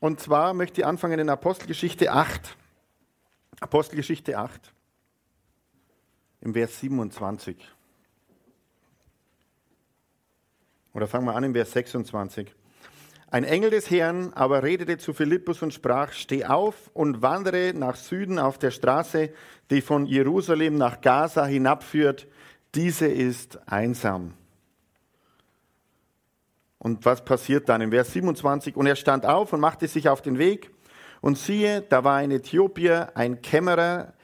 Und zwar möchte ich anfangen in Apostelgeschichte 8. Apostelgeschichte 8, im Vers 27. Oder fangen wir an im Vers 26. Ein Engel des Herrn aber redete zu Philippus und sprach, steh auf und wandere nach Süden auf der Straße, die von Jerusalem nach Gaza hinabführt. Diese ist einsam. Und was passiert dann? In Vers 27, und er stand auf und machte sich auf den Weg. Und siehe, da war ein Äthiopier, ein Kämmerer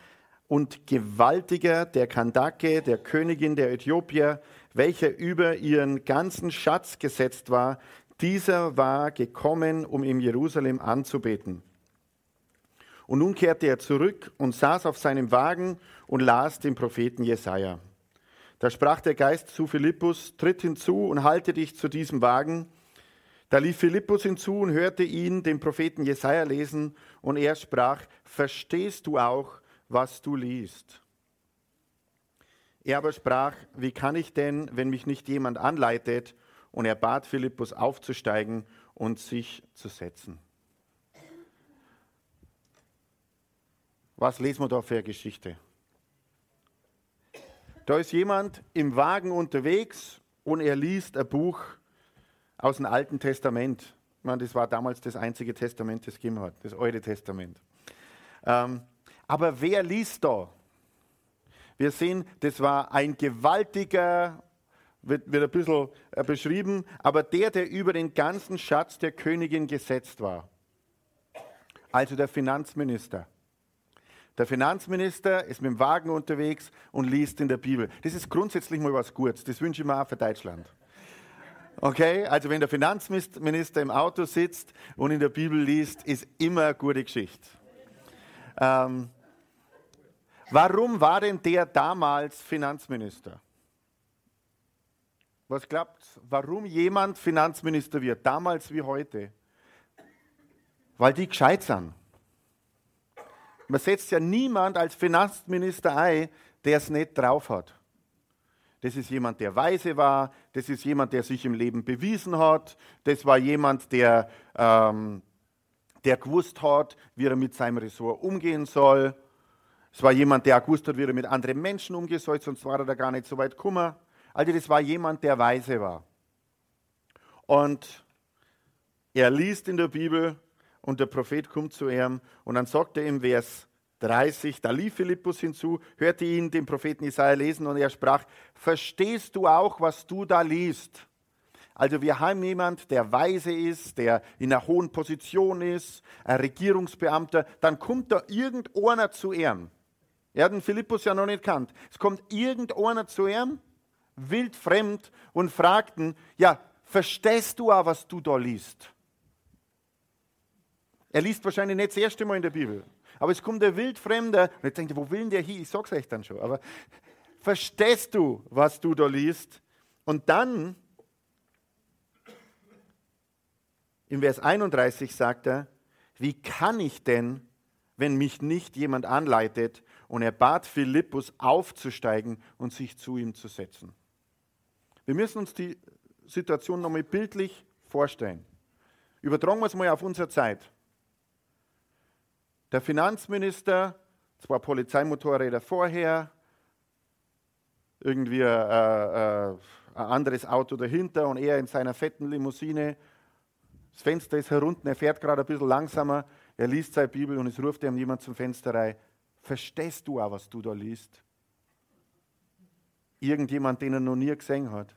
und Gewaltiger der Kandake, der Königin der Äthiopier, welcher über ihren ganzen Schatz gesetzt war. Dieser war gekommen, um in Jerusalem anzubeten. Und nun kehrte er zurück und saß auf seinem Wagen und las den Propheten Jesaja. Da sprach der Geist zu Philippus, tritt hinzu und halte dich zu diesem Wagen. Da lief Philippus hinzu und hörte ihn, den Propheten Jesaja, lesen, und er sprach: Verstehst du auch, was du liest? Er aber sprach: Wie kann ich denn, wenn mich nicht jemand anleitet? Und er bat Philippus aufzusteigen und sich zu setzen. Was lesen wir da für eine Geschichte? Da ist jemand im Wagen unterwegs und er liest ein Buch aus dem Alten Testament. Ich meine, das war damals das einzige Testament, das es gegeben hat, das Alte Testament. Ähm, aber wer liest da? Wir sehen, das war ein gewaltiger, wird, wird ein bisschen äh, beschrieben, aber der, der über den ganzen Schatz der Königin gesetzt war. Also der Finanzminister. Der Finanzminister ist mit dem Wagen unterwegs und liest in der Bibel. Das ist grundsätzlich mal was Gutes. Das wünsche ich mir auch für Deutschland. Okay, also wenn der Finanzminister im Auto sitzt und in der Bibel liest, ist immer eine gute Geschichte. Ähm, warum war denn der damals Finanzminister? Was glaubt, warum jemand Finanzminister wird, damals wie heute? Weil die gescheit sind. Man setzt ja niemand als Finanzminister ein, der es nicht drauf hat. Das ist jemand, der weise war, das ist jemand, der sich im Leben bewiesen hat, das war jemand, der, ähm, der gewusst hat, wie er mit seinem Ressort umgehen soll. Es war jemand, der gewusst hat, wie er mit anderen Menschen umgehen soll, sonst war er da gar nicht so weit gekommen. Also das war jemand, der weise war. Und er liest in der Bibel, und der Prophet kommt zu ihm und dann sagt er im Vers 30, da lief Philippus hinzu, hörte ihn den Propheten Isaiah lesen und er sprach, verstehst du auch, was du da liest? Also wir haben jemand, der weise ist, der in einer hohen Position ist, ein Regierungsbeamter, dann kommt da irgendeiner zu ihm. Er hat den Philippus ja noch nicht kannt. Es kommt irgendeiner zu ihm, wildfremd, und fragt ihn, ja, verstehst du auch, was du da liest? Er liest wahrscheinlich nicht das erste Mal in der Bibel. Aber es kommt der Wildfremde und jetzt denkt er, wo will der hier? Ich sag's euch dann schon. Aber verstehst du, was du da liest? Und dann, im Vers 31 sagt er, wie kann ich denn, wenn mich nicht jemand anleitet? Und er bat Philippus aufzusteigen und sich zu ihm zu setzen. Wir müssen uns die Situation nochmal bildlich vorstellen. Übertragen wir es mal auf unsere Zeit. Der Finanzminister, zwei Polizeimotorräder vorher, irgendwie äh, äh, ein anderes Auto dahinter und er in seiner fetten Limousine. Das Fenster ist herunten, er fährt gerade ein bisschen langsamer, er liest seine Bibel und es ruft ihm jemand zum Fenster rein. Verstehst du auch, was du da liest? Irgendjemand, den er noch nie gesehen hat.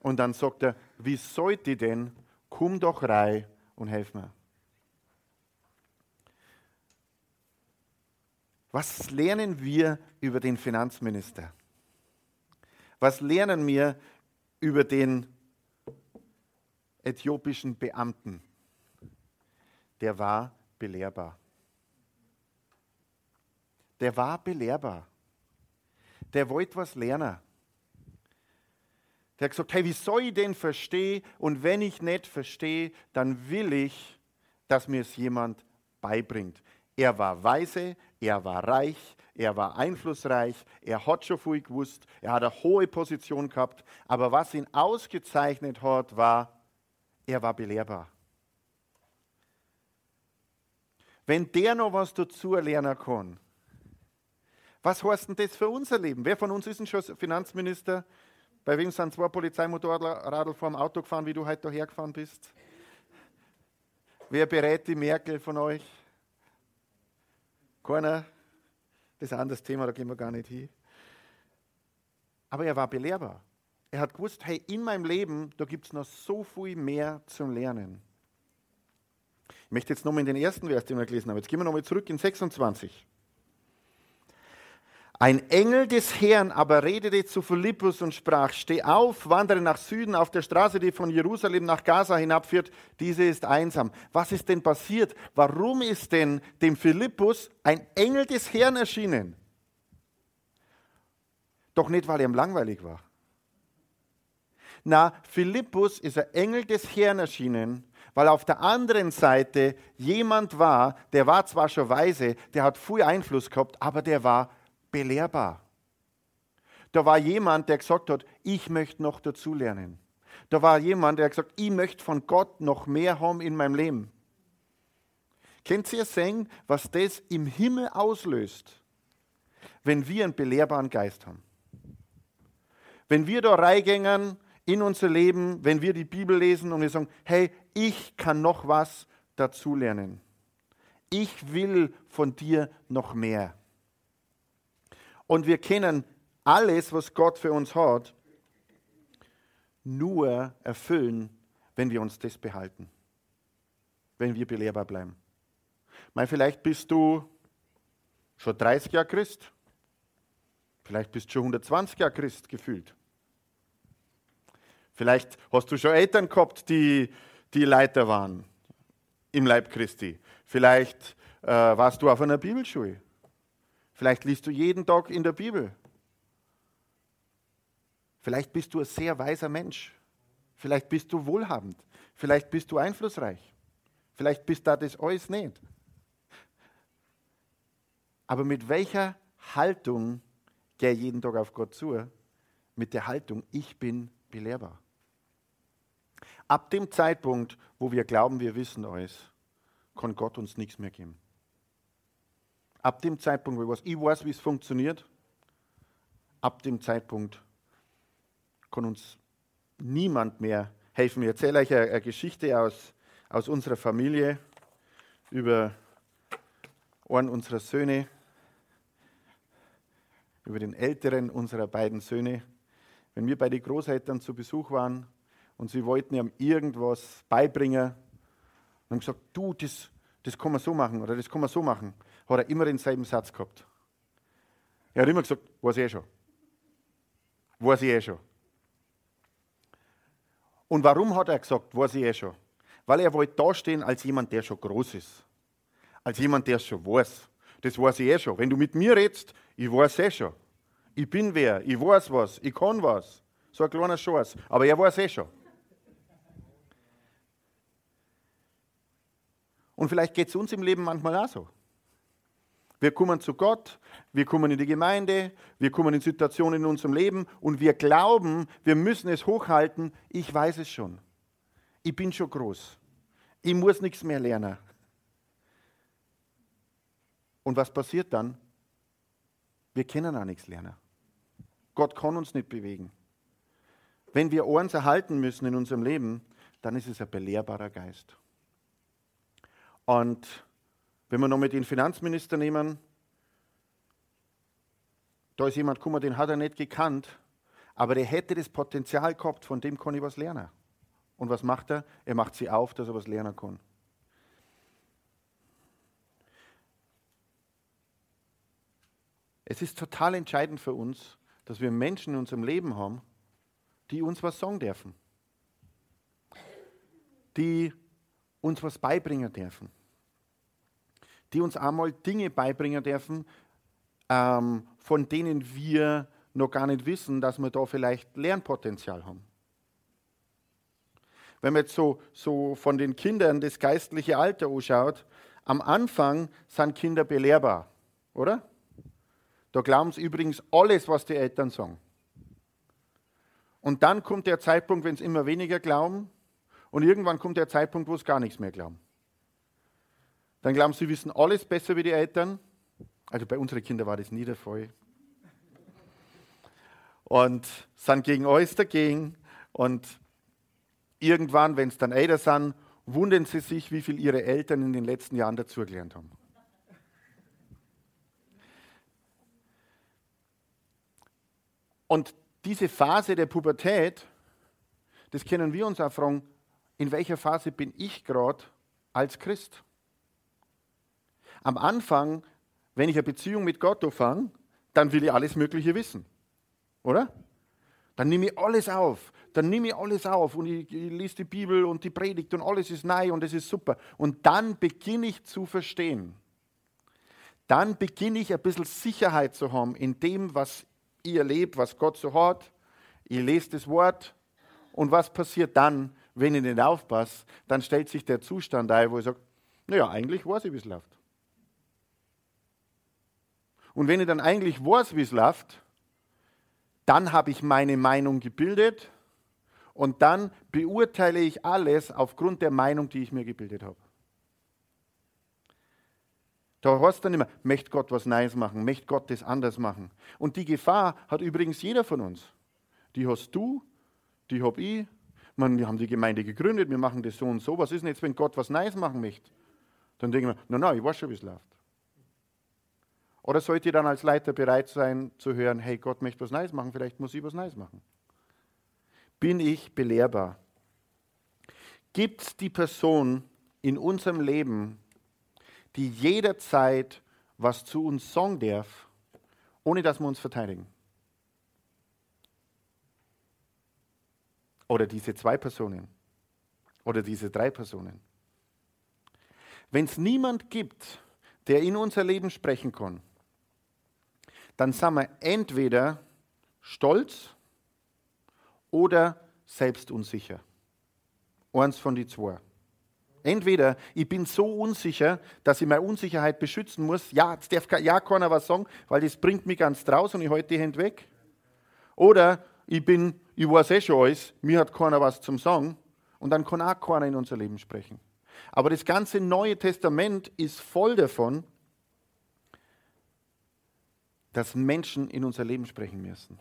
Und dann sagt er, wie sollte ich denn? Komm doch rein und helf mir. Was lernen wir über den Finanzminister? Was lernen wir über den äthiopischen Beamten? der war belehrbar. Der war belehrbar. Der wollte was lernen. Der hat gesagt, hey, wie soll ich denn verstehen? Und wenn ich nicht verstehe, dann will ich, dass mir es jemand beibringt. Er war weise, er war reich, er war einflussreich, er hat schon viel gewusst, er hat eine hohe Position gehabt, aber was ihn ausgezeichnet hat, war, er war belehrbar. Wenn der noch was dazu lernen kann, was heißt denn das für unser Leben? Wer von uns ist denn schon Finanzminister? Bei wem sind zwei Polizeimotorradl vor dem Auto gefahren, wie du heute hergefahren bist? Wer berät die Merkel von euch? Keiner. Das ist ein anderes Thema, da gehen wir gar nicht hin. Aber er war belehrbar. Er hat gewusst, hey, in meinem Leben, da gibt es noch so viel mehr zum Lernen. Ich möchte jetzt nochmal in den ersten Vers, den wir gelesen haben. Jetzt gehen wir nochmal zurück in 26. Ein Engel des Herrn aber redete zu Philippus und sprach, steh auf, wandere nach Süden auf der Straße, die von Jerusalem nach Gaza hinabführt, diese ist einsam. Was ist denn passiert? Warum ist denn dem Philippus ein Engel des Herrn erschienen? Doch nicht, weil er ihm langweilig war. Na, Philippus ist ein Engel des Herrn erschienen, weil auf der anderen Seite jemand war, der war zwar schon weise, der hat viel Einfluss gehabt, aber der war belehrbar. Da war jemand, der gesagt hat, ich möchte noch dazulernen. Da war jemand, der gesagt hat, ich möchte von Gott noch mehr haben in meinem Leben. Kennt ihr sehen, was das im Himmel auslöst, wenn wir einen belehrbaren Geist haben? Wenn wir da reingängen in unser Leben, wenn wir die Bibel lesen und wir sagen, hey, ich kann noch was dazulernen. Ich will von dir noch mehr. Und wir kennen alles, was Gott für uns hat, nur erfüllen, wenn wir uns das behalten. Wenn wir belehrbar bleiben. Mal, vielleicht bist du schon 30 Jahre Christ. Vielleicht bist du schon 120 Jahre Christ gefühlt. Vielleicht hast du schon Eltern gehabt, die, die Leiter waren im Leib Christi. Vielleicht äh, warst du auf einer Bibelschule. Vielleicht liest du jeden Tag in der Bibel. Vielleicht bist du ein sehr weiser Mensch. Vielleicht bist du wohlhabend. Vielleicht bist du einflussreich. Vielleicht bist du das alles nicht. Aber mit welcher Haltung gehe ich jeden Tag auf Gott zu? Mit der Haltung, ich bin belehrbar. Ab dem Zeitpunkt, wo wir glauben, wir wissen alles, kann Gott uns nichts mehr geben ab dem Zeitpunkt, wo ich weiß, ich weiß, wie es funktioniert, ab dem Zeitpunkt kann uns niemand mehr helfen. Ich erzähle euch eine, Geschichte aus, aus unserer Familie über einen unserer Söhne, über den älteren unserer beiden Söhne. Wenn wir bei den Großeltern zu Besuch waren und sie wollten ihm irgendwas beibringen, und haben gesagt, du, das, das kann man so machen oder das kann man so machen hat er immer denselben Satz gehabt. Er hat immer gesagt, weiß ich eh schon. Weiß ich eh schon. Und warum hat er gesagt, weiß ich eh schon? Weil er wollte dastehen als jemand, der schon groß ist. Als jemand, der es schon weiß. Das weiß ich eh schon. Wenn du mit mir redest, ich weiß eh schon. Ich bin wer, ich weiß was, ich kann was. So ein kleiner Schatz. Aber er weiß eh schon. Und vielleicht geht es uns im Leben manchmal auch so. Wir kommen zu Gott, wir kommen in die Gemeinde, wir kommen in Situationen in unserem Leben und wir glauben, wir müssen es hochhalten. Ich weiß es schon. Ich bin schon groß. Ich muss nichts mehr lernen. Und was passiert dann? Wir können auch nichts lernen. Gott kann uns nicht bewegen. Wenn wir eins erhalten müssen in unserem Leben, dann ist es ein belehrbarer Geist. Und wenn wir noch mit den Finanzminister nehmen, da ist jemand gekommen, den hat er nicht gekannt, aber der hätte das Potenzial gehabt, von dem kann ich was lernen. Und was macht er? Er macht sie auf, dass er was lernen kann. Es ist total entscheidend für uns, dass wir Menschen in unserem Leben haben, die uns was sagen dürfen. Die uns was beibringen dürfen die uns einmal Dinge beibringen dürfen, ähm, von denen wir noch gar nicht wissen, dass wir da vielleicht Lernpotenzial haben. Wenn man jetzt so, so von den Kindern das geistliche Alter anschaut, am Anfang sind Kinder belehrbar, oder? Da glauben sie übrigens alles, was die Eltern sagen. Und dann kommt der Zeitpunkt, wenn sie immer weniger glauben, und irgendwann kommt der Zeitpunkt, wo sie gar nichts mehr glauben. Dann glauben sie, sie wissen alles besser wie die Eltern. Also bei unseren Kindern war das nie der Fall. Und sind gegen alles dagegen. Und irgendwann, wenn es dann älter sind, wundern sie sich, wie viel ihre Eltern in den letzten Jahren dazugelernt haben. Und diese Phase der Pubertät, das können wir uns auch fragen, in welcher Phase bin ich gerade als Christ? Am Anfang, wenn ich eine Beziehung mit Gott anfange, dann will ich alles Mögliche wissen. Oder? Dann nehme ich alles auf. Dann nehme ich alles auf und ich, ich lese die Bibel und die Predigt und alles ist neu und es ist super. Und dann beginne ich zu verstehen. Dann beginne ich ein bisschen Sicherheit zu haben in dem, was ich erlebe, was Gott so hat. Ich lese das Wort und was passiert dann, wenn ich nicht aufpasse? Dann stellt sich der Zustand ein, wo ich sage, naja, eigentlich weiß ich, wie es läuft. Und wenn ich dann eigentlich weiß, wie es läuft, dann habe ich meine Meinung gebildet und dann beurteile ich alles aufgrund der Meinung, die ich mir gebildet habe. Da heißt dann immer, möchte Gott was Neues machen, möchte Gott das anders machen. Und die Gefahr hat übrigens jeder von uns. Die hast du, die habe ich. Man, wir haben die Gemeinde gegründet, wir machen das so und so. Was ist denn jetzt, wenn Gott was Neues machen möchte? Dann denken wir, na, na, ich weiß schon, wie es läuft. Oder sollt ihr dann als Leiter bereit sein zu hören, hey, Gott möchte was Neues machen, vielleicht muss ich was Neues machen? Bin ich belehrbar? Gibt es die Person in unserem Leben, die jederzeit was zu uns sagen darf, ohne dass wir uns verteidigen? Oder diese zwei Personen? Oder diese drei Personen? Wenn es niemand gibt, der in unser Leben sprechen kann, dann sind wir entweder stolz oder selbstunsicher. Eins von die zwei. Entweder ich bin so unsicher, dass ich meine Unsicherheit beschützen muss. Ja, jetzt darf ja keiner was sagen, weil das bringt mich ganz draus und ich halte die Hände weg. Oder ich bin, ich weiß eh schon alles, mir hat keiner was zum Sagen und dann kann auch keiner in unser Leben sprechen. Aber das ganze Neue Testament ist voll davon, dass Menschen in unser Leben sprechen müssen.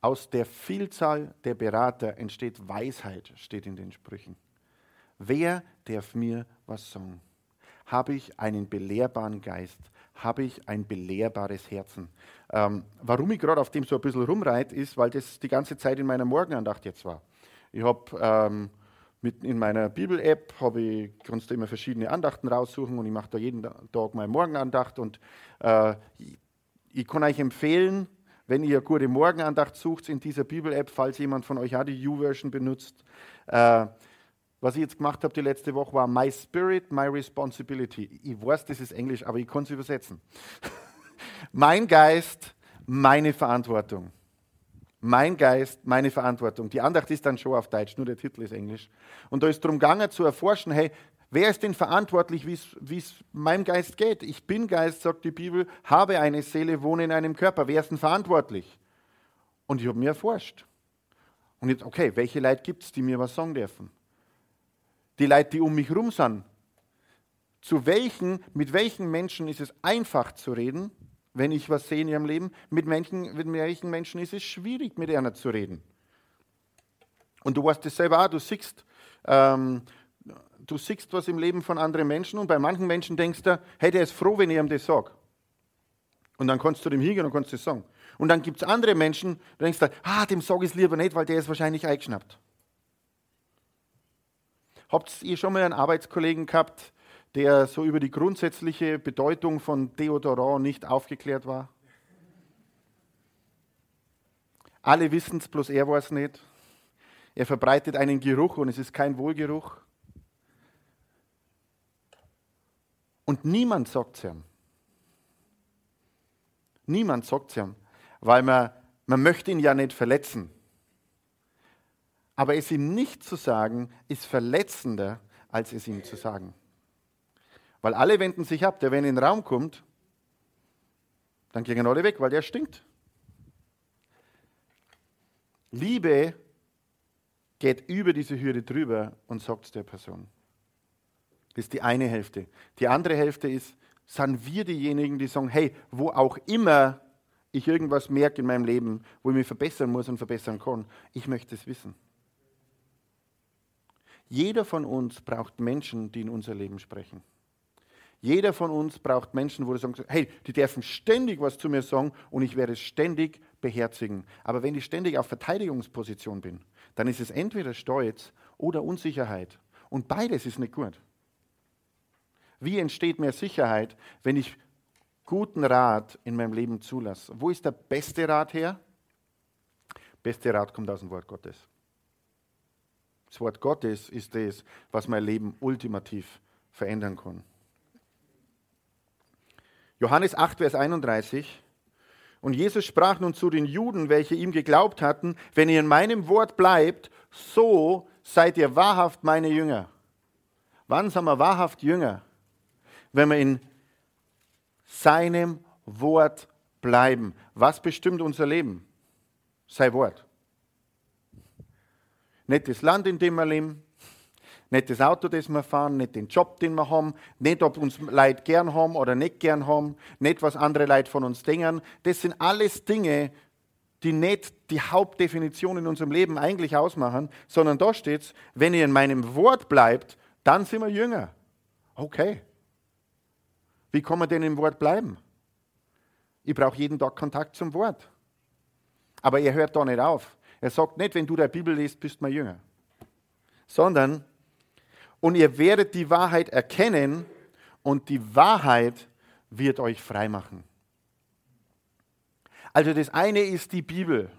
Aus der Vielzahl der Berater entsteht Weisheit, steht in den Sprüchen. Wer darf mir was sagen? Habe ich einen belehrbaren Geist? Habe ich ein belehrbares Herzen? Ähm, warum ich gerade auf dem so ein bisschen rumreite, ist, weil das die ganze Zeit in meiner Morgenandacht jetzt war. Ich habe ähm, in meiner Bibel-App habe ich, kannst du immer verschiedene Andachten raussuchen und ich mache da jeden Tag meine Morgenandacht und äh, ich kann euch empfehlen, wenn ihr gute Morgenandacht sucht in dieser Bibel-App, falls jemand von euch auch die U-Version benutzt. Äh, was ich jetzt gemacht habe die letzte Woche war My Spirit, My Responsibility. Ich weiß, das ist Englisch, aber ich kann es übersetzen. mein Geist, meine Verantwortung. Mein Geist, meine Verantwortung. Die Andacht ist dann schon auf Deutsch, nur der Titel ist Englisch. Und da ist darum gegangen zu erforschen, hey, wer ist denn verantwortlich, wie es meinem Geist geht? Ich bin Geist, sagt die Bibel, habe eine Seele, wohne in einem Körper. Wer ist denn verantwortlich? Und ich habe mir erforscht. Und jetzt, okay, welche Leute gibt es, die mir was sagen dürfen? Die Leute, die um mich herum sind. Zu welchen, mit welchen Menschen ist es einfach zu reden wenn ich was sehe in ihrem Leben. Mit Menschen, mit welchen Menschen ist es schwierig, mit einer zu reden. Und du weißt das selber auch, du siehst, ähm, du siehst was im Leben von anderen Menschen und bei manchen Menschen denkst du, hey, der ist froh, wenn ich ihm das sage. Und dann kannst du dem hingehen und kannst das sagen. Und dann gibt es andere Menschen, da denkst du, ah, dem sage ich es lieber nicht, weil der ist wahrscheinlich eingeschnappt. Habt ihr schon mal einen Arbeitskollegen gehabt, der so über die grundsätzliche Bedeutung von Deodorant nicht aufgeklärt war? Alle wissen es, bloß er weiß es nicht. Er verbreitet einen Geruch und es ist kein Wohlgeruch. Und niemand sagt es ihm. Niemand sagt es ihm, weil man, man möchte ihn ja nicht verletzen. Aber es ihm nicht zu sagen, ist verletzender, als es ihm zu sagen. Weil alle wenden sich ab. Der, wenn in den Raum kommt, dann gehen alle weg, weil der stinkt. Liebe geht über diese Hürde drüber und sagt es der Person. Das ist die eine Hälfte. Die andere Hälfte ist, sind wir diejenigen, die sagen, hey, wo auch immer ich irgendwas merke in meinem Leben, wo ich mich verbessern muss und verbessern kann, ich möchte es wissen. Jeder von uns braucht Menschen, die in unser Leben sprechen. Jeder von uns braucht Menschen, wo du sagst, hey, die dürfen ständig was zu mir sagen und ich werde es ständig beherzigen. Aber wenn ich ständig auf Verteidigungsposition bin, dann ist es entweder Stolz oder Unsicherheit. Und beides ist nicht gut. Wie entsteht mehr Sicherheit, wenn ich guten Rat in meinem Leben zulasse? Wo ist der beste Rat her? Beste Rat kommt aus dem Wort Gottes. Das Wort Gottes ist das, was mein Leben ultimativ verändern kann. Johannes 8, Vers 31. Und Jesus sprach nun zu den Juden, welche ihm geglaubt hatten, wenn ihr in meinem Wort bleibt, so seid ihr wahrhaft meine Jünger. Wann sind wir wahrhaft Jünger? Wenn wir in seinem Wort bleiben. Was bestimmt unser Leben? Sein Wort. Nicht das Land, in dem wir leben, nicht das Auto, das wir fahren, nicht den Job, den wir haben, nicht, ob uns Leute gern haben oder nicht gern haben, nicht, was andere Leute von uns denken. Das sind alles Dinge, die nicht die Hauptdefinition in unserem Leben eigentlich ausmachen, sondern da steht es, wenn ihr in meinem Wort bleibt, dann sind wir Jünger. Okay. Wie kann man denn im Wort bleiben? Ich brauche jeden Tag Kontakt zum Wort. Aber er hört da nicht auf. Er sagt nicht, wenn du der Bibel liest, bist du mein Jünger. Sondern und ihr werdet die Wahrheit erkennen und die Wahrheit wird euch frei machen. Also das eine ist die Bibel.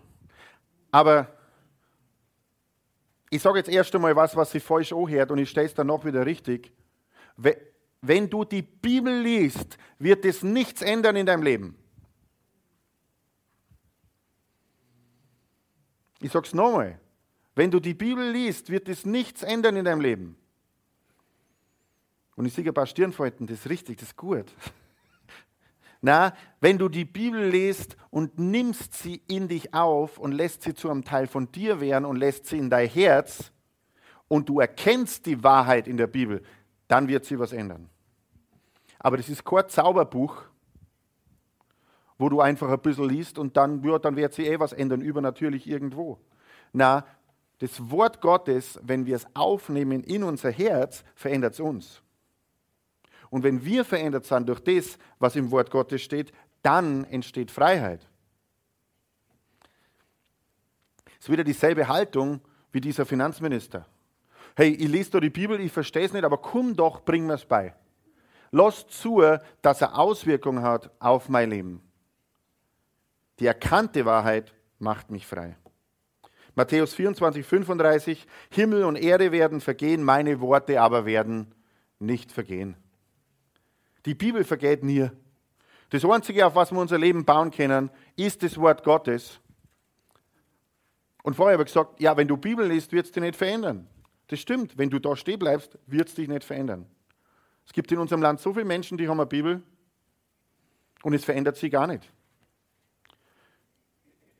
Aber ich sage jetzt erst einmal was, was sich falsch anhört und ich stelle es dann noch wieder richtig. Wenn du die Bibel liest, wird es nichts ändern in deinem Leben. Ich sage es nochmal. Wenn du die Bibel liest, wird es nichts ändern in deinem Leben. Und ich sehe ein paar Stirnfalten, das ist richtig, das ist gut. Na, wenn du die Bibel liest und nimmst sie in dich auf und lässt sie zu einem Teil von dir werden und lässt sie in dein Herz und du erkennst die Wahrheit in der Bibel, dann wird sie was ändern. Aber das ist kein Zauberbuch, wo du einfach ein bisschen liest und dann, ja, dann wird sie eh was ändern, übernatürlich irgendwo. Na, das Wort Gottes, wenn wir es aufnehmen in unser Herz, verändert es uns. Und wenn wir verändert sind durch das, was im Wort Gottes steht, dann entsteht Freiheit. Es ist wieder dieselbe Haltung wie dieser Finanzminister. Hey, ich lese da die Bibel, ich verstehe es nicht, aber komm doch, bring mir es bei. Lass zu, dass er Auswirkungen hat auf mein Leben. Die erkannte Wahrheit macht mich frei. Matthäus 24, 35, Himmel und Erde werden vergehen, meine Worte aber werden nicht vergehen. Die Bibel vergeht nie. Das Einzige, auf was wir unser Leben bauen können, ist das Wort Gottes. Und vorher habe ich gesagt, ja, wenn du Bibel liest, wird es dich nicht verändern. Das stimmt. Wenn du da stehen bleibst, wird es dich nicht verändern. Es gibt in unserem Land so viele Menschen, die haben eine Bibel und es verändert sie gar nicht.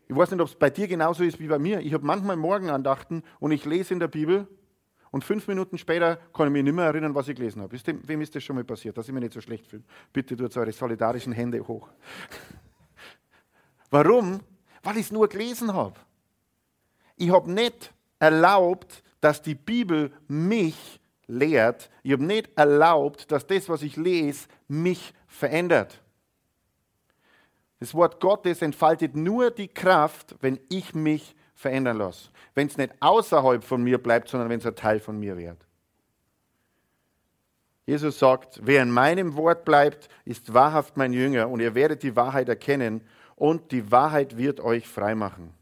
Ich weiß nicht, ob es bei dir genauso ist wie bei mir. Ich habe manchmal Morgenandachten und ich lese in der Bibel und fünf Minuten später kann ich mich nicht mehr erinnern, was ich gelesen habe. Ist dem, wem ist das schon mal passiert, dass ich mich nicht so schlecht fühle? Bitte tut eure solidarischen Hände hoch. Warum? Weil ich es nur gelesen habe. Ich habe nicht erlaubt, dass die Bibel mich lehrt. Ich habe nicht erlaubt, dass das, was ich lese, mich verändert. Das Wort Gottes entfaltet nur die Kraft, wenn ich mich verändere verändern lasse. Wenn es nicht außerhalb von mir bleibt, sondern wenn es ein Teil von mir wird. Jesus sagt, wer in meinem Wort bleibt, ist wahrhaft mein Jünger und ihr werdet die Wahrheit erkennen und die Wahrheit wird euch frei machen.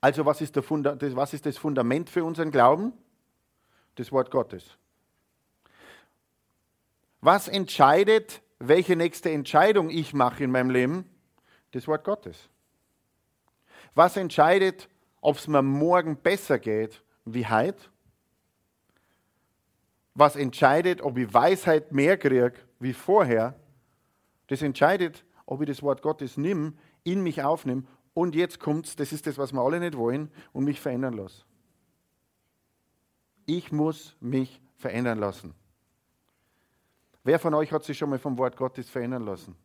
Also was ist, was ist das Fundament für unseren Glauben? Das Wort Gottes. Was entscheidet, welche nächste Entscheidung ich mache in meinem Leben? Das Wort Gottes. Was entscheidet, ob es mir morgen besser geht wie heute? Was entscheidet, ob ich Weisheit mehr kriege wie vorher? Das entscheidet, ob ich das Wort Gottes nimm, in mich aufnehme und jetzt kommt's, das ist das, was wir alle nicht wollen, und mich verändern lasse. Ich muss mich verändern lassen. Wer von euch hat sich schon mal vom Wort Gottes verändern lassen?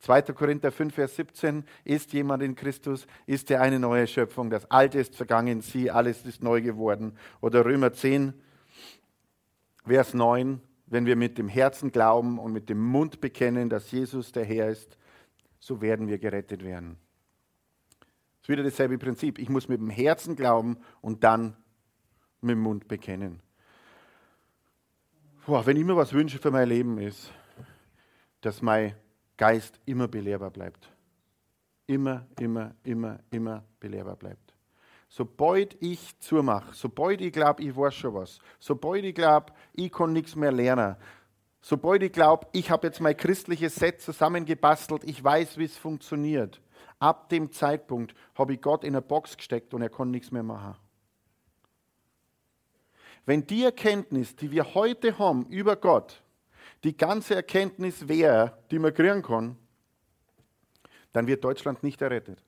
2. Korinther 5, Vers 17, ist jemand in Christus, ist er eine neue Schöpfung. Das Alte ist vergangen, sie, alles ist neu geworden. Oder Römer 10, Vers 9, wenn wir mit dem Herzen glauben und mit dem Mund bekennen, dass Jesus der Herr ist, so werden wir gerettet werden. Das ist wieder dasselbe Prinzip. Ich muss mit dem Herzen glauben und dann mit dem Mund bekennen. Boah, wenn ich mir was wünsche für mein Leben ist, dass mein Geist immer belehrbar bleibt. Immer, immer, immer, immer belehrbar bleibt. Sobald ich zumache, sobald ich glaube, ich weiß schon was, sobald ich glaube, ich kann nichts mehr lernen, sobald ich glaube, ich habe jetzt mein christliches Set zusammengebastelt, ich weiß, wie es funktioniert, ab dem Zeitpunkt habe ich Gott in eine Box gesteckt und er kann nichts mehr machen. Wenn die Erkenntnis, die wir heute haben über Gott, die ganze Erkenntnis wäre, die man kriegen kann, dann wird Deutschland nicht errettet.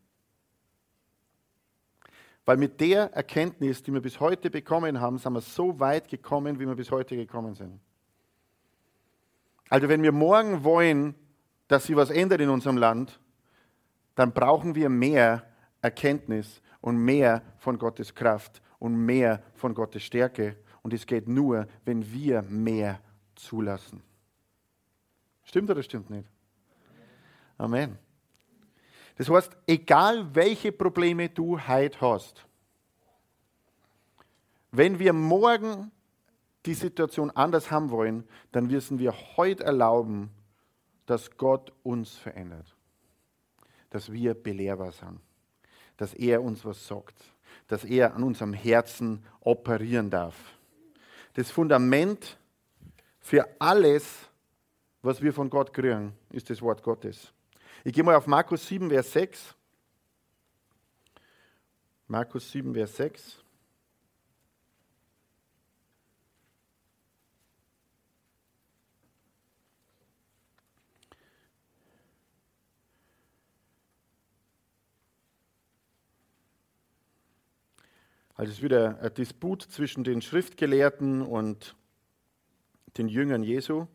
Weil mit der Erkenntnis, die wir bis heute bekommen haben, sind wir so weit gekommen, wie wir bis heute gekommen sind. Also wenn wir morgen wollen, dass sich was ändert in unserem Land, dann brauchen wir mehr Erkenntnis und mehr von Gottes Kraft und mehr von Gottes Stärke. Und es geht nur, wenn wir mehr zulassen. Stimmt oder stimmt nicht? Amen. Das heißt, egal welche Probleme du heute hast, wenn wir morgen die Situation anders haben wollen, dann müssen wir heute erlauben, dass Gott uns verändert. Dass wir belehrbar sind. Dass er uns was sagt. Dass er an unserem Herzen operieren darf. Das Fundament für alles, was wir von Gott kriegen, ist das Wort Gottes. Ich gehe mal auf Markus 7, Vers 6. Markus 7, Vers 6. Also es ist wieder ein Disput zwischen den Schriftgelehrten und den Jüngern Jesu.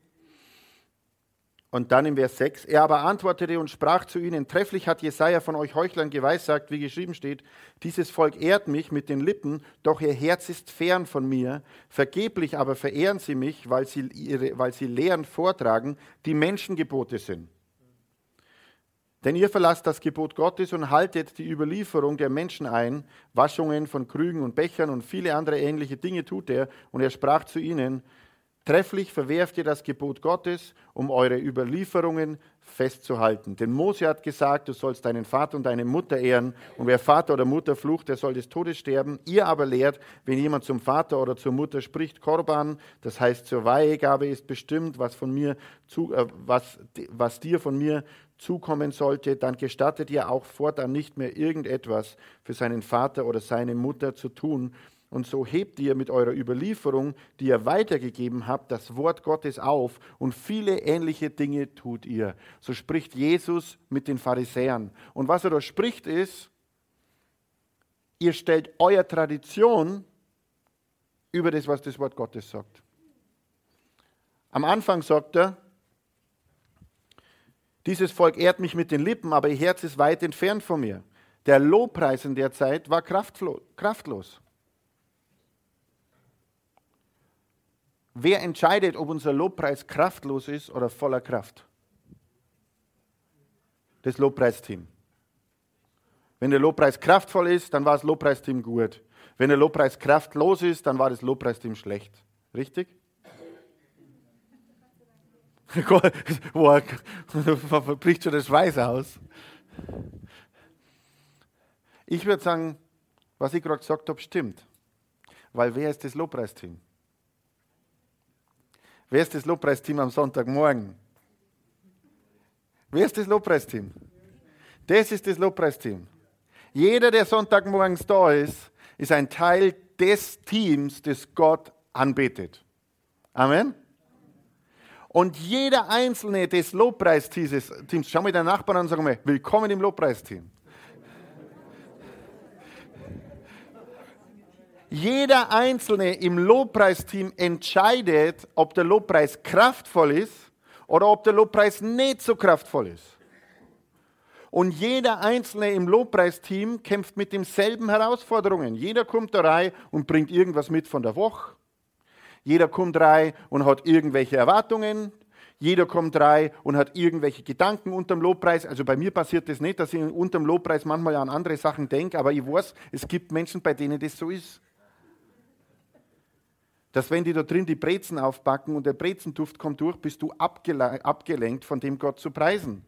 Und dann im Vers 6, er aber antwortete und sprach zu ihnen, trefflich hat Jesaja von euch Heuchlern geweissagt, wie geschrieben steht, dieses Volk ehrt mich mit den Lippen, doch ihr Herz ist fern von mir. Vergeblich aber verehren sie mich, weil sie, ihre, weil sie Lehren vortragen, die Menschengebote sind. Denn ihr verlasst das Gebot Gottes und haltet die Überlieferung der Menschen ein. Waschungen von Krügen und Bechern und viele andere ähnliche Dinge tut er. Und er sprach zu ihnen, Trefflich verwerft ihr das Gebot Gottes, um eure Überlieferungen festzuhalten. Denn Mose hat gesagt, du sollst deinen Vater und deine Mutter ehren. Und wer Vater oder Mutter flucht, der soll des Todes sterben. Ihr aber lehrt, wenn jemand zum Vater oder zur Mutter spricht, Korban, das heißt zur Weihegabe ist bestimmt, was, von mir zu, äh, was, was dir von mir zukommen sollte, dann gestattet ihr auch fortan nicht mehr irgendetwas für seinen Vater oder seine Mutter zu tun, und so hebt ihr mit eurer Überlieferung, die ihr weitergegeben habt, das Wort Gottes auf und viele ähnliche Dinge tut ihr. So spricht Jesus mit den Pharisäern. Und was er da spricht ist, ihr stellt eure Tradition über das, was das Wort Gottes sagt. Am Anfang sagt er, dieses Volk ehrt mich mit den Lippen, aber ihr Herz ist weit entfernt von mir. Der Lobpreis in der Zeit war kraftlos. Wer entscheidet, ob unser Lobpreis kraftlos ist oder voller Kraft? Das Lobpreisteam. Wenn der Lobpreis kraftvoll ist, dann war das Lobpreisteam gut. Wenn der Lobpreis kraftlos ist, dann war das Lobpreisteam schlecht. Richtig? Boah, bricht schon das Schweiß aus. Ich würde sagen, was ich gerade gesagt habe, stimmt. Weil wer ist das Lobpreisteam? Wer ist das Lobpreisteam am Sonntagmorgen? Wer ist das Lobpreisteam? Das ist das Lobpreisteam. Jeder, der Sonntagmorgens da ist, ist ein Teil des Teams, das Gott anbetet. Amen. Und jeder einzelne des Lobpreisteams, schau mal deinen Nachbarn an und sag mal, willkommen im Lobpreisteam. Jeder Einzelne im Lobpreisteam entscheidet, ob der Lobpreis kraftvoll ist oder ob der Lobpreis nicht so kraftvoll ist. Und jeder Einzelne im Lobpreisteam kämpft mit denselben Herausforderungen. Jeder kommt da rein und bringt irgendwas mit von der Woche. Jeder kommt rein und hat irgendwelche Erwartungen. Jeder kommt rein und hat irgendwelche Gedanken unterm Lobpreis. Also bei mir passiert das nicht, dass ich unterm Lobpreis manchmal an andere Sachen denke, aber ich weiß, es gibt Menschen, bei denen das so ist dass wenn die da drin die Brezen aufbacken und der Brezenduft kommt durch, bist du abgelenkt von dem Gott zu preisen.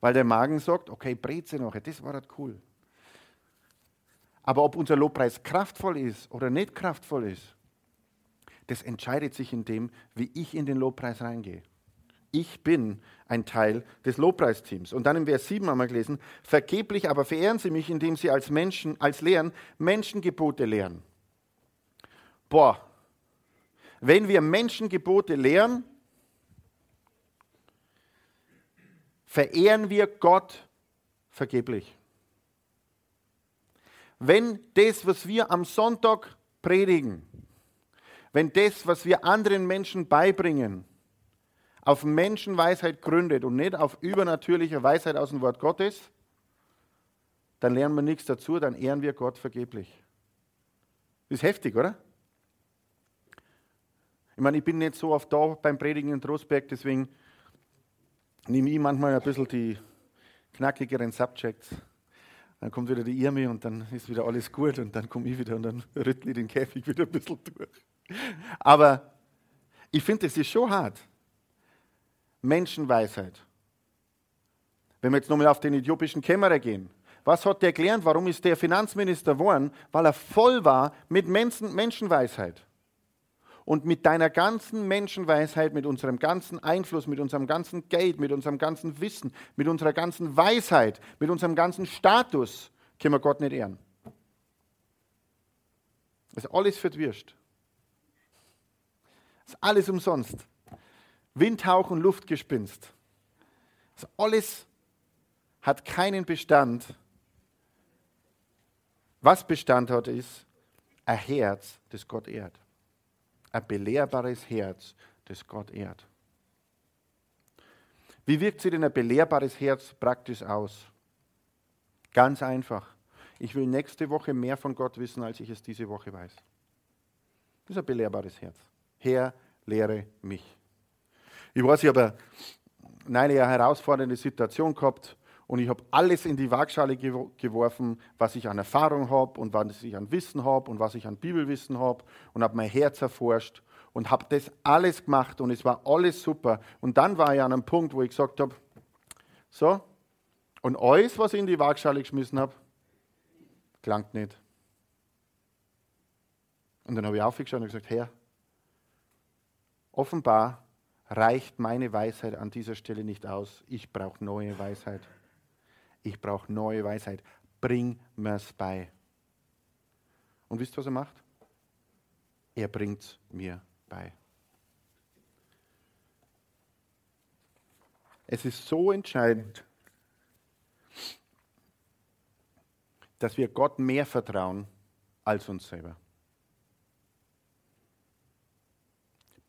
Weil der Magen sagt, okay, Breze noch, das war das cool. Aber ob unser Lobpreis kraftvoll ist oder nicht kraftvoll ist, das entscheidet sich in dem, wie ich in den Lobpreis reingehe. Ich bin ein Teil des Lobpreisteams. Und dann im Vers 7 haben wir gelesen, vergeblich aber verehren sie mich, indem sie als Menschen, als Lehren Menschengebote lehren. Boah, wenn wir Menschengebote lehren, verehren wir Gott vergeblich. Wenn das, was wir am Sonntag predigen, wenn das, was wir anderen Menschen beibringen, auf Menschenweisheit gründet und nicht auf übernatürlicher Weisheit aus dem Wort Gottes, dann lernen wir nichts dazu, dann ehren wir Gott vergeblich. Ist heftig, oder? Ich meine, ich bin nicht so oft da beim Predigen in Trostberg, deswegen nehme ich manchmal ein bisschen die knackigeren Subjects. Dann kommt wieder die Irmi und dann ist wieder alles gut und dann komme ich wieder und dann rüttle ich den Käfig wieder ein bisschen durch. Aber ich finde, es ist schon hart. Menschenweisheit. Wenn wir jetzt nochmal auf den äthiopischen Kämmerer gehen. Was hat der gelernt? Warum ist der Finanzminister geworden? Weil er voll war mit Menschenweisheit und mit deiner ganzen Menschenweisheit, mit unserem ganzen Einfluss, mit unserem ganzen Geld, mit unserem ganzen Wissen, mit unserer ganzen Weisheit, mit unserem ganzen Status können wir Gott nicht ehren. Das ist alles Würst. Das ist alles umsonst. Windhauch und Luftgespinst. Das alles hat keinen Bestand. Was Bestand hat, ist ein Herz, das Gott ehrt ein belehrbares Herz, das Gott ehrt. Wie wirkt sich denn ein belehrbares Herz praktisch aus? Ganz einfach. Ich will nächste Woche mehr von Gott wissen, als ich es diese Woche weiß. Das ist ein belehrbares Herz. Herr, lehre mich. Ich weiß, ich habe eine herausfordernde Situation gehabt und ich habe alles in die Waagschale geworfen, was ich an Erfahrung habe und was ich an Wissen habe und was ich an Bibelwissen habe und habe mein Herz erforscht und habe das alles gemacht und es war alles super. Und dann war ich an einem Punkt, wo ich gesagt habe, so, und alles, was ich in die Waagschale geschmissen habe, klangt nicht. Und dann habe ich aufgeschaut und gesagt, Herr, offenbar reicht meine Weisheit an dieser Stelle nicht aus. Ich brauche neue Weisheit ich brauche neue Weisheit. Bring mir's bei. Und wisst ihr, was er macht? Er bringt es mir bei. Es ist so entscheidend, dass wir Gott mehr vertrauen als uns selber.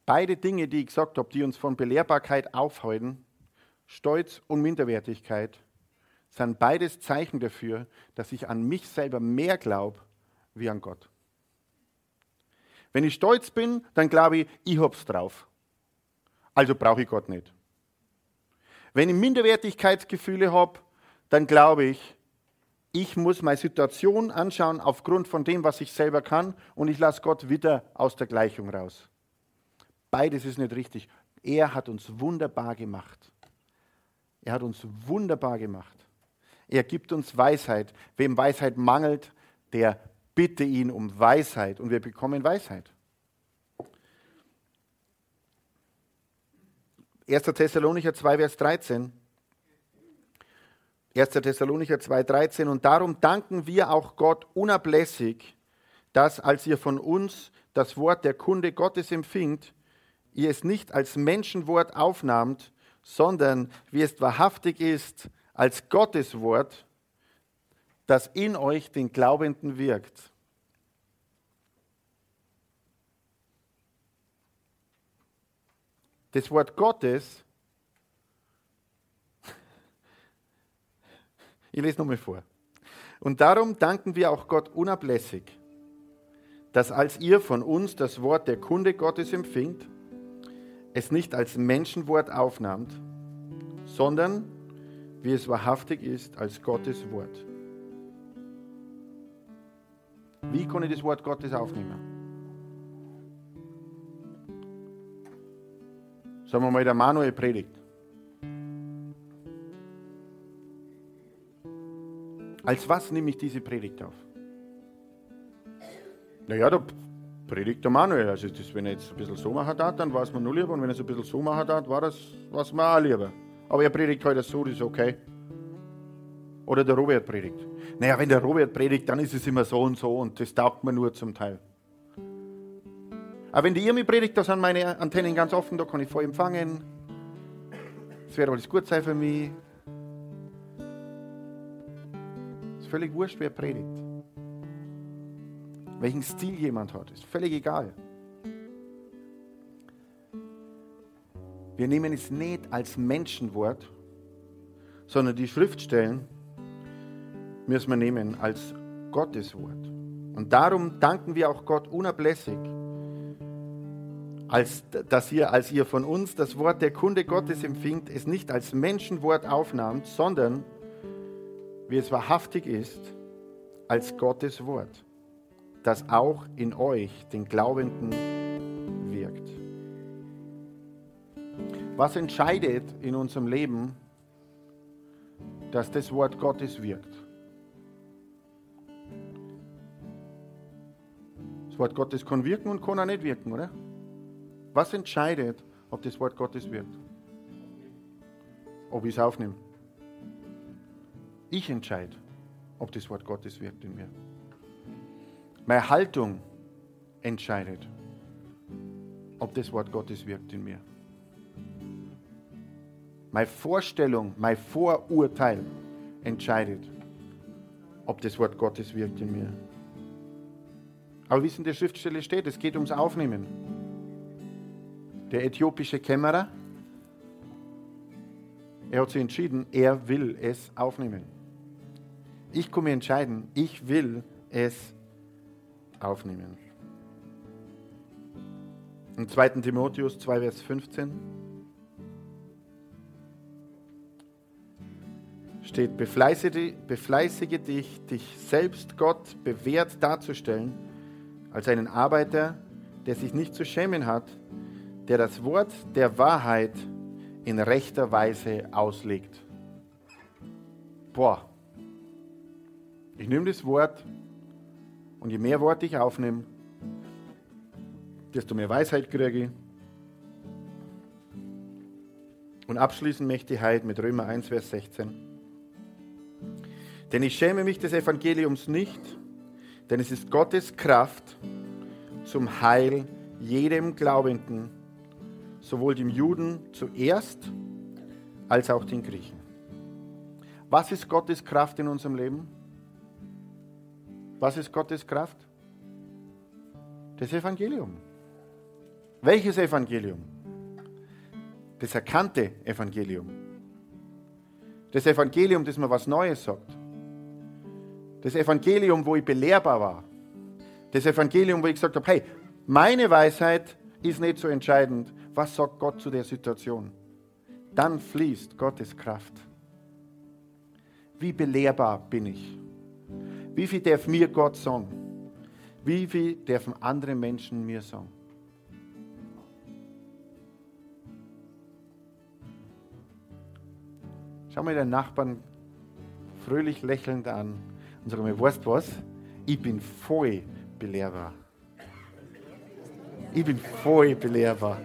Beide Dinge, die ich gesagt habe, die uns von Belehrbarkeit aufhalten, Stolz und Minderwertigkeit, sind beides Zeichen dafür, dass ich an mich selber mehr glaube wie an Gott. Wenn ich stolz bin, dann glaube ich, ich hab's drauf. Also brauche ich Gott nicht. Wenn ich Minderwertigkeitsgefühle habe, dann glaube ich, ich muss meine Situation anschauen aufgrund von dem, was ich selber kann und ich lasse Gott wieder aus der Gleichung raus. Beides ist nicht richtig. Er hat uns wunderbar gemacht. Er hat uns wunderbar gemacht. Er gibt uns Weisheit. Wem Weisheit mangelt, der bitte ihn um Weisheit und wir bekommen Weisheit. 1. Thessalonicher 2, Vers 13. 1. Thessalonicher 2, 13. Und darum danken wir auch Gott unablässig, dass, als ihr von uns das Wort der Kunde Gottes empfingt, ihr es nicht als Menschenwort aufnahmt, sondern wie es wahrhaftig ist, als Gottes Wort, das in euch den Glaubenden wirkt. Das Wort Gottes, ich lese nochmal vor. Und darum danken wir auch Gott unablässig, dass als ihr von uns das Wort der Kunde Gottes empfingt, es nicht als Menschenwort aufnahmt, sondern wie es wahrhaftig ist als Gottes Wort. Wie kann ich das Wort Gottes aufnehmen? Sagen wir mal, der Manuel predigt. Als was nehme ich diese Predigt auf? Naja, da predigt der Manuel. Also das, wenn er jetzt ein bisschen so machen darf, dann war es mir nur lieber. Und wenn er es ein bisschen so machen darf, war das was mir auch lieber. Aber er predigt heute so, das ist okay. Oder der Robert predigt. Naja, wenn der Robert predigt, dann ist es immer so und so und das taugt mir nur zum Teil. Aber wenn die Irmi predigt, da sind meine Antennen ganz offen, da kann ich voll empfangen. Es wird alles gut sein für mich. Es ist völlig wurscht, wer predigt. Welchen Stil jemand hat, ist völlig egal. Wir nehmen es nicht als Menschenwort, sondern die Schriftstellen müssen wir nehmen als Gotteswort. Und darum danken wir auch Gott unablässig, als, dass ihr, als ihr von uns das Wort der Kunde Gottes empfingt, es nicht als Menschenwort aufnahmt, sondern, wie es wahrhaftig ist, als Gottes Wort, das auch in euch, den Glaubenden, Was entscheidet in unserem Leben, dass das Wort Gottes wirkt? Das Wort Gottes kann wirken und kann auch nicht wirken, oder? Was entscheidet, ob das Wort Gottes wirkt? Ob ich es aufnehme? Ich entscheide, ob das Wort Gottes wirkt in mir. Meine Haltung entscheidet, ob das Wort Gottes wirkt in mir meine Vorstellung, mein Vorurteil entscheidet, ob das Wort Gottes wirkt in mir. Aber wie es in der Schriftstelle steht, es geht ums Aufnehmen. Der äthiopische Kämmerer, er hat sich entschieden, er will es aufnehmen. Ich komme entscheiden, ich will es aufnehmen. Im 2. Timotheus 2, Vers 15. steht, befleißige, befleißige dich, dich selbst Gott bewährt darzustellen, als einen Arbeiter, der sich nicht zu schämen hat, der das Wort der Wahrheit in rechter Weise auslegt. Boah, ich nehme das Wort und je mehr Worte ich aufnehme, desto mehr Weisheit kriege ich. Und abschließen möchte ich heute mit Römer 1, Vers 16. Denn ich schäme mich des Evangeliums nicht, denn es ist Gottes Kraft zum Heil jedem Glaubenden, sowohl dem Juden zuerst als auch den Griechen. Was ist Gottes Kraft in unserem Leben? Was ist Gottes Kraft? Das Evangelium. Welches Evangelium? Das erkannte Evangelium. Das Evangelium, das mir was Neues sagt. Das Evangelium, wo ich belehrbar war. Das Evangelium, wo ich gesagt habe, hey, meine Weisheit ist nicht so entscheidend. Was sagt Gott zu der Situation? Dann fließt Gottes Kraft. Wie belehrbar bin ich? Wie viel darf mir Gott sagen? Wie viel dürfen andere Menschen mir sagen? Schau mal den Nachbarn fröhlich lächelnd an und sage mir, weißt du was? Ich bin voll belehrbar. Ich bin voll belehrbar.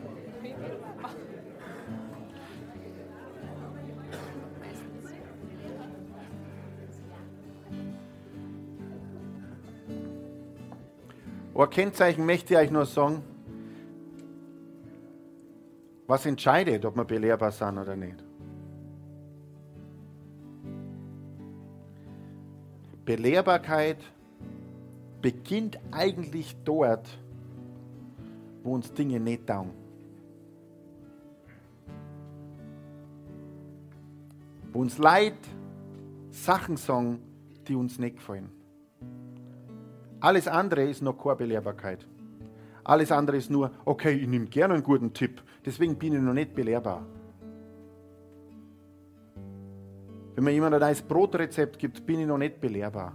Ein Kennzeichen möchte ich euch nur sagen, was entscheidet, ob wir belehrbar sind oder nicht. Belehrbarkeit beginnt eigentlich dort, wo uns Dinge nicht taugen. Wo uns Leid Sachen sagen, die uns nicht gefallen. Alles andere ist noch keine Belehrbarkeit. Alles andere ist nur, okay, ich nehme gerne einen guten Tipp, deswegen bin ich noch nicht belehrbar. Wenn mir jemand ein neues Brotrezept gibt, bin ich noch nicht belehrbar.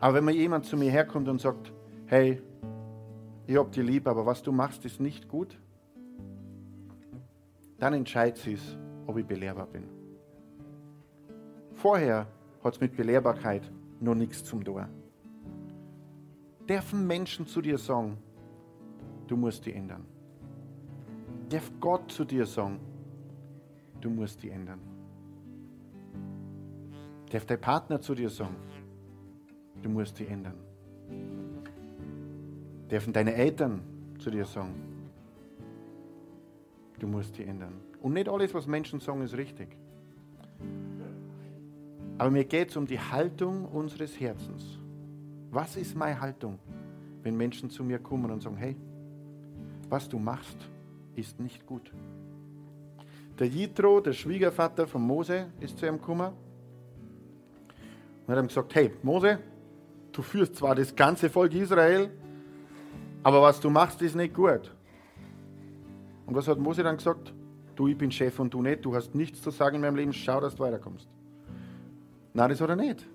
Aber wenn mir jemand zu mir herkommt und sagt, hey, ich hab dich lieb, aber was du machst, ist nicht gut, dann entscheidet es, ob ich belehrbar bin. Vorher hat es mit Belehrbarkeit noch nichts zum tun. Dürfen Menschen zu dir sagen, du musst die ändern? Darf Gott zu dir sagen, du musst die ändern? Darf dein Partner zu dir sagen, du musst die ändern? Dürfen deine Eltern zu dir sagen, du musst die ändern? Und nicht alles, was Menschen sagen, ist richtig. Aber mir geht es um die Haltung unseres Herzens. Was ist meine Haltung, wenn Menschen zu mir kommen und sagen, hey, was du machst, ist nicht gut. Der Jitro, der Schwiegervater von Mose, ist zu ihm gekommen und hat ihm gesagt, hey Mose, du führst zwar das ganze Volk Israel, aber was du machst, ist nicht gut. Und was hat Mose dann gesagt? Du, ich bin Chef und du nicht, du hast nichts zu sagen in meinem Leben, schau, dass du weiterkommst. Nein, das hat er nicht.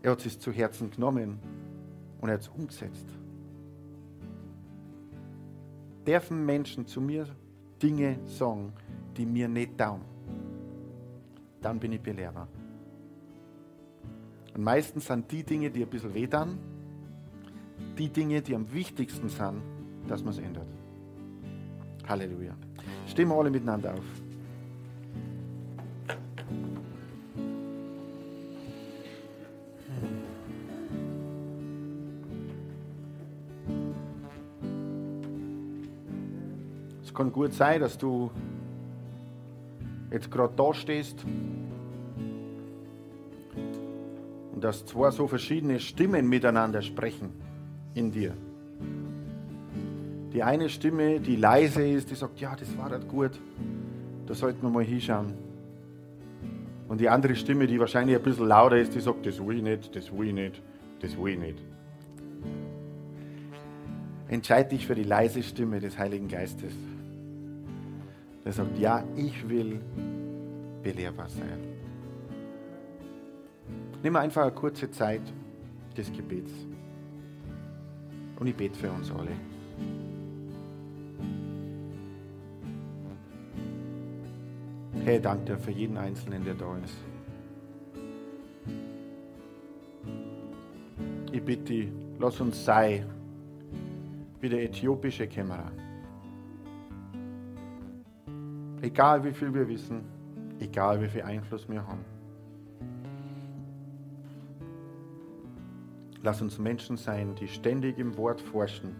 Er hat es zu Herzen genommen und er hat es umgesetzt. Dürfen Menschen zu mir Dinge sagen, die mir nicht taugen, dann bin ich Belehrer. Und meistens sind die Dinge, die ein bisschen weh tun, die Dinge, die am wichtigsten sind, dass man es ändert. Halleluja. Stehen wir alle miteinander auf. Kann gut sein, dass du jetzt gerade da stehst und dass zwei so verschiedene Stimmen miteinander sprechen in dir. Die eine Stimme, die leise ist, die sagt, ja, das war das gut, da sollten wir mal hinschauen. Und die andere Stimme, die wahrscheinlich ein bisschen lauter ist, die sagt, das will ich nicht, das will ich nicht, das will ich nicht. Entscheide dich für die leise Stimme des Heiligen Geistes. Der sagt, ja, ich will belehrbar sein. Nimm einfach eine kurze Zeit des Gebets. Und ich bete für uns alle. Ich danke dir für jeden Einzelnen, der da ist. Ich bitte lass uns sein wie der äthiopische Kämmerer. Egal wie viel wir wissen, egal wie viel Einfluss wir haben. Lass uns Menschen sein, die ständig im Wort forschen,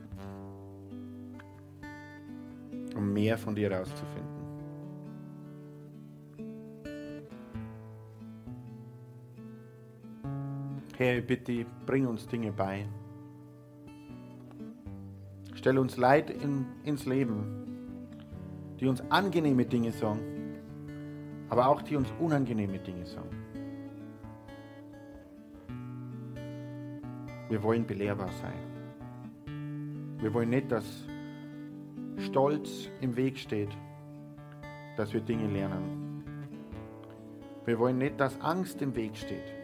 um mehr von dir herauszufinden. Herr, bitte bring uns Dinge bei. Stell uns Leid in, ins Leben, die uns angenehme Dinge sagen, aber auch die uns unangenehme Dinge sagen. Wir wollen belehrbar sein. Wir wollen nicht, dass Stolz im Weg steht, dass wir Dinge lernen. Wir wollen nicht, dass Angst im Weg steht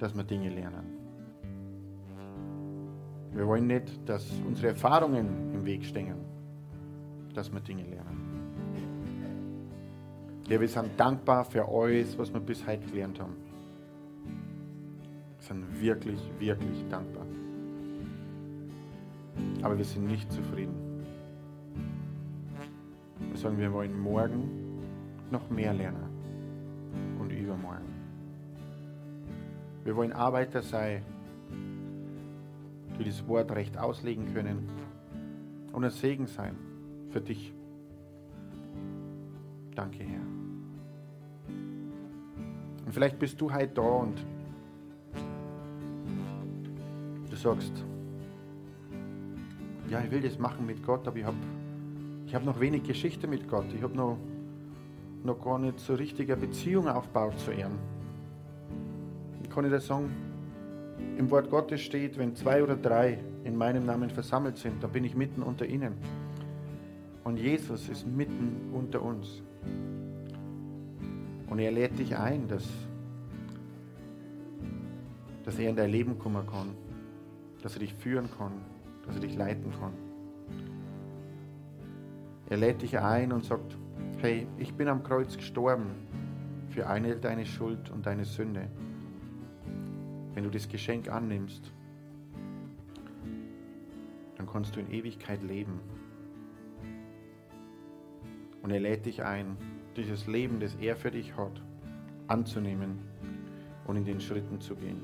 dass wir Dinge lernen. Wir wollen nicht, dass unsere Erfahrungen im Weg stehen, dass wir Dinge lernen. Ja, wir sind dankbar für alles, was wir bis heute gelernt haben. Wir sind wirklich, wirklich dankbar. Aber wir sind nicht zufrieden. Wir sagen, wir wollen morgen noch mehr lernen und übermorgen. Wir wollen Arbeiter sein, die das Wort recht auslegen können und ein Segen sein für dich. Danke, Herr. Und vielleicht bist du heute da und du sagst, ja, ich will das machen mit Gott, aber ich habe ich hab noch wenig Geschichte mit Gott. Ich habe noch, noch gar nicht so richtige Beziehung aufgebaut zu ihm. Ich kann dir sagen, im Wort Gottes steht, wenn zwei oder drei in meinem Namen versammelt sind, dann bin ich mitten unter ihnen. Und Jesus ist mitten unter uns. Und er lädt dich ein, dass, dass er in dein Leben kommen kann, dass er dich führen kann, dass er dich leiten kann. Er lädt dich ein und sagt, hey, ich bin am Kreuz gestorben für eine deine Schuld und deine Sünde. Wenn du das Geschenk annimmst, dann kannst du in Ewigkeit leben. Und er lädt dich ein, dieses Leben, das er für dich hat, anzunehmen und in den Schritten zu gehen.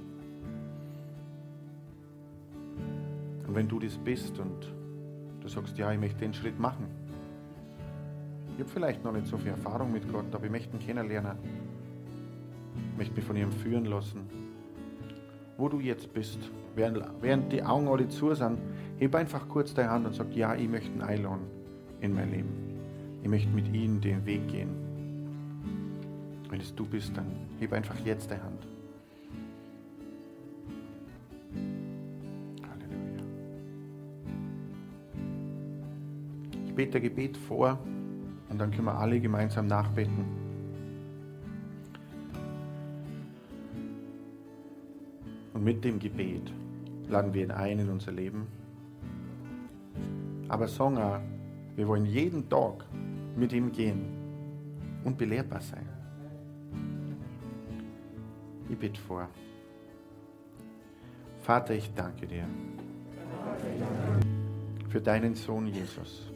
Und wenn du das bist und du sagst, ja, ich möchte den Schritt machen, ich habe vielleicht noch nicht so viel Erfahrung mit Gott, aber ich möchte ihn kennenlernen, ich möchte mich von ihm führen lassen. Wo du jetzt bist, während, während die Augen alle zu sind, heb einfach kurz deine Hand und sag, ja, ich möchte ihn einladen in mein Leben. Ich möchte mit ihm den Weg gehen. Wenn es du bist, dann heb einfach jetzt deine Hand. Halleluja. Ich bete Gebet vor und dann können wir alle gemeinsam nachbeten. Mit dem Gebet laden wir ihn ein in unser Leben. Aber auch, wir wollen jeden Tag mit ihm gehen und belehrbar sein. Ich bitte vor. Vater, ich danke dir für deinen Sohn Jesus.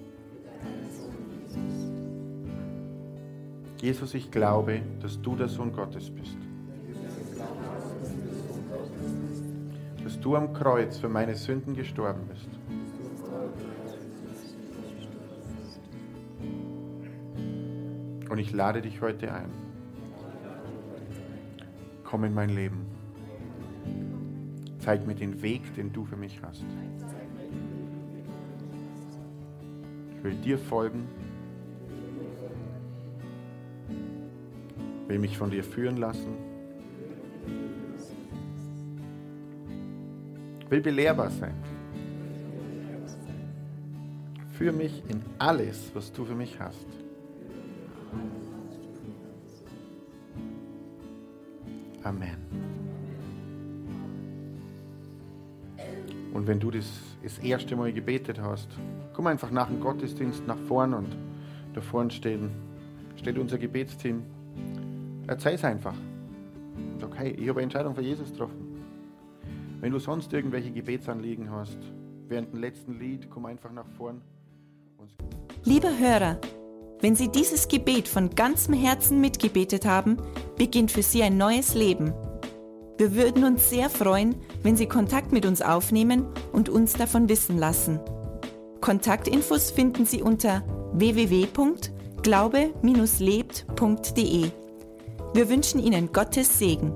Jesus, ich glaube, dass du der Sohn Gottes bist. Dass du am Kreuz für meine Sünden gestorben bist. Und ich lade dich heute ein. Komm in mein Leben. Zeig mir den Weg, den du für mich hast. Ich will dir folgen. Will mich von dir führen lassen. Will belehrbar sein. Führ mich in alles, was du für mich hast. Amen. Und wenn du das das erste Mal gebetet hast, komm einfach nach dem Gottesdienst nach vorn und da vorne stehen, steht unser Gebetsteam. Erzähl es einfach. Hey, ich habe eine Entscheidung für Jesus getroffen. Wenn du sonst irgendwelche Gebetsanliegen hast, während dem letzten Lied, komm einfach nach vorn. Lieber Hörer, wenn Sie dieses Gebet von ganzem Herzen mitgebetet haben, beginnt für Sie ein neues Leben. Wir würden uns sehr freuen, wenn Sie Kontakt mit uns aufnehmen und uns davon wissen lassen. Kontaktinfos finden Sie unter www.glaube-lebt.de. Wir wünschen Ihnen Gottes Segen.